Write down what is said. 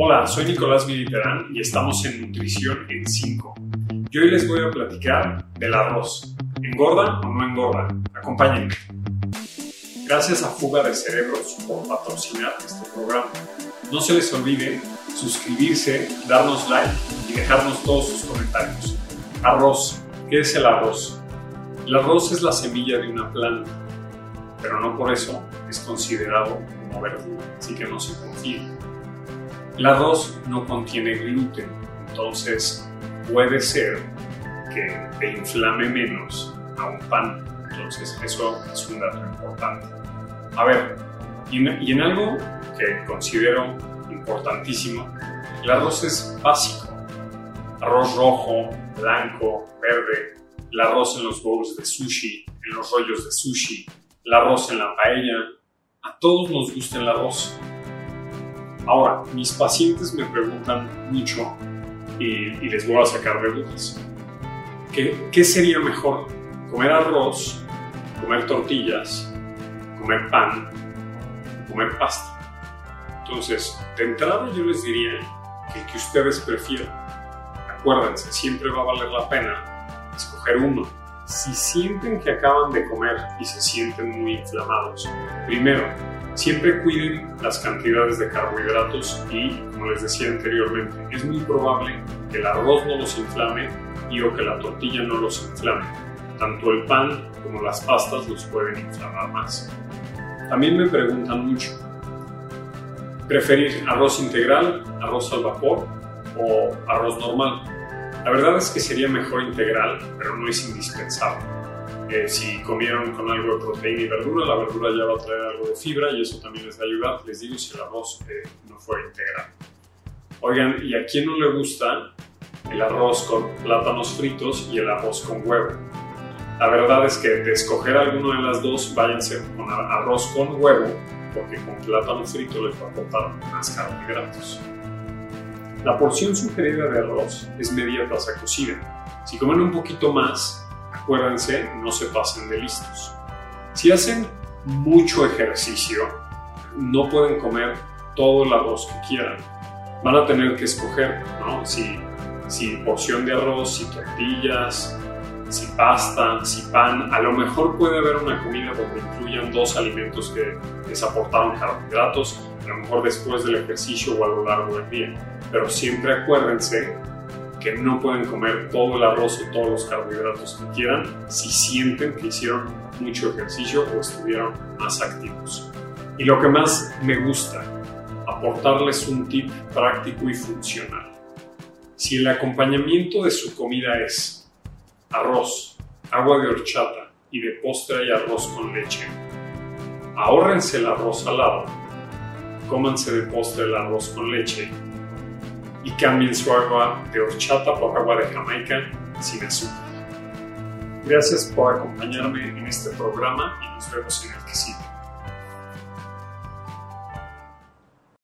Hola, soy Nicolás Militerán y estamos en Nutrición en 5. Y hoy les voy a platicar del arroz. ¿Engorda o no engorda? Acompáñenme. Gracias a Fuga de Cerebros por patrocinar este programa. No se les olvide suscribirse, darnos like y dejarnos todos sus comentarios. Arroz. ¿Qué es el arroz? El arroz es la semilla de una planta, pero no por eso es considerado como verdura, así que no se confíe. El arroz no contiene gluten, entonces puede ser que te inflame menos a un pan. Entonces eso es un dato importante. A ver, y en, y en algo que considero importantísimo, el arroz es básico. Arroz rojo, blanco, verde, el arroz en los bowls de sushi, en los rollos de sushi, el arroz en la paella. A todos nos gusta el arroz. Ahora, mis pacientes me preguntan mucho y, les voy a sacar de dudas. ¿Qué, ¿Qué sería mejor? ¿Comer arroz, comer tortillas, comer pan, comer pasta? Entonces, de entrada yo les diría que el que ustedes prefieran. Acuérdense, siempre va a valer la pena escoger uno. Si sienten que acaban de comer y se sienten muy inflamados, primero, siempre cuiden las cantidades de carbohidratos y, como les decía anteriormente, es muy probable que el arroz no los inflame y o que la tortilla no los inflame. Tanto el pan como las pastas los pueden inflamar más. También me preguntan mucho, ¿preferir arroz integral, arroz al vapor o arroz normal? La verdad es que sería mejor integral, pero no es indispensable. Si comieron con algo de proteína y verdura, la verdura ya va a traer algo de fibra y eso también les va a ayudar. Les digo si el arroz eh, no fuera integral. Oigan, ¿y a quién no le gusta el arroz con plátanos fritos y el arroz con huevo? La verdad es que de escoger alguno de las dos, váyanse con arroz con huevo, porque con plátano frito les va a aportar más carbohidratos. La porción sugerida de arroz es media taza cocida. Si comen un poquito más, acuérdense, no se pasen de listos. Si hacen mucho ejercicio, no pueden comer todo el arroz que quieran. Van a tener que escoger, ¿no? Si, si porción de arroz, si tortillas, si pasta, si pan. A lo mejor puede haber una comida donde incluyan dos alimentos que les aportaron carbohidratos, a lo mejor después del ejercicio o a lo largo del día. Pero siempre acuérdense no pueden comer todo el arroz o todos los carbohidratos que quieran si sienten que hicieron mucho ejercicio o estuvieron más activos. Y lo que más me gusta, aportarles un tip práctico y funcional. Si el acompañamiento de su comida es arroz, agua de horchata y de postre hay arroz con leche, ahórrense el arroz salado, cómanse de postre el arroz con leche y cambien su agua de horchata por agua de Jamaica sin azúcar. Gracias por acompañarme en este programa y nos vemos en el que sigue.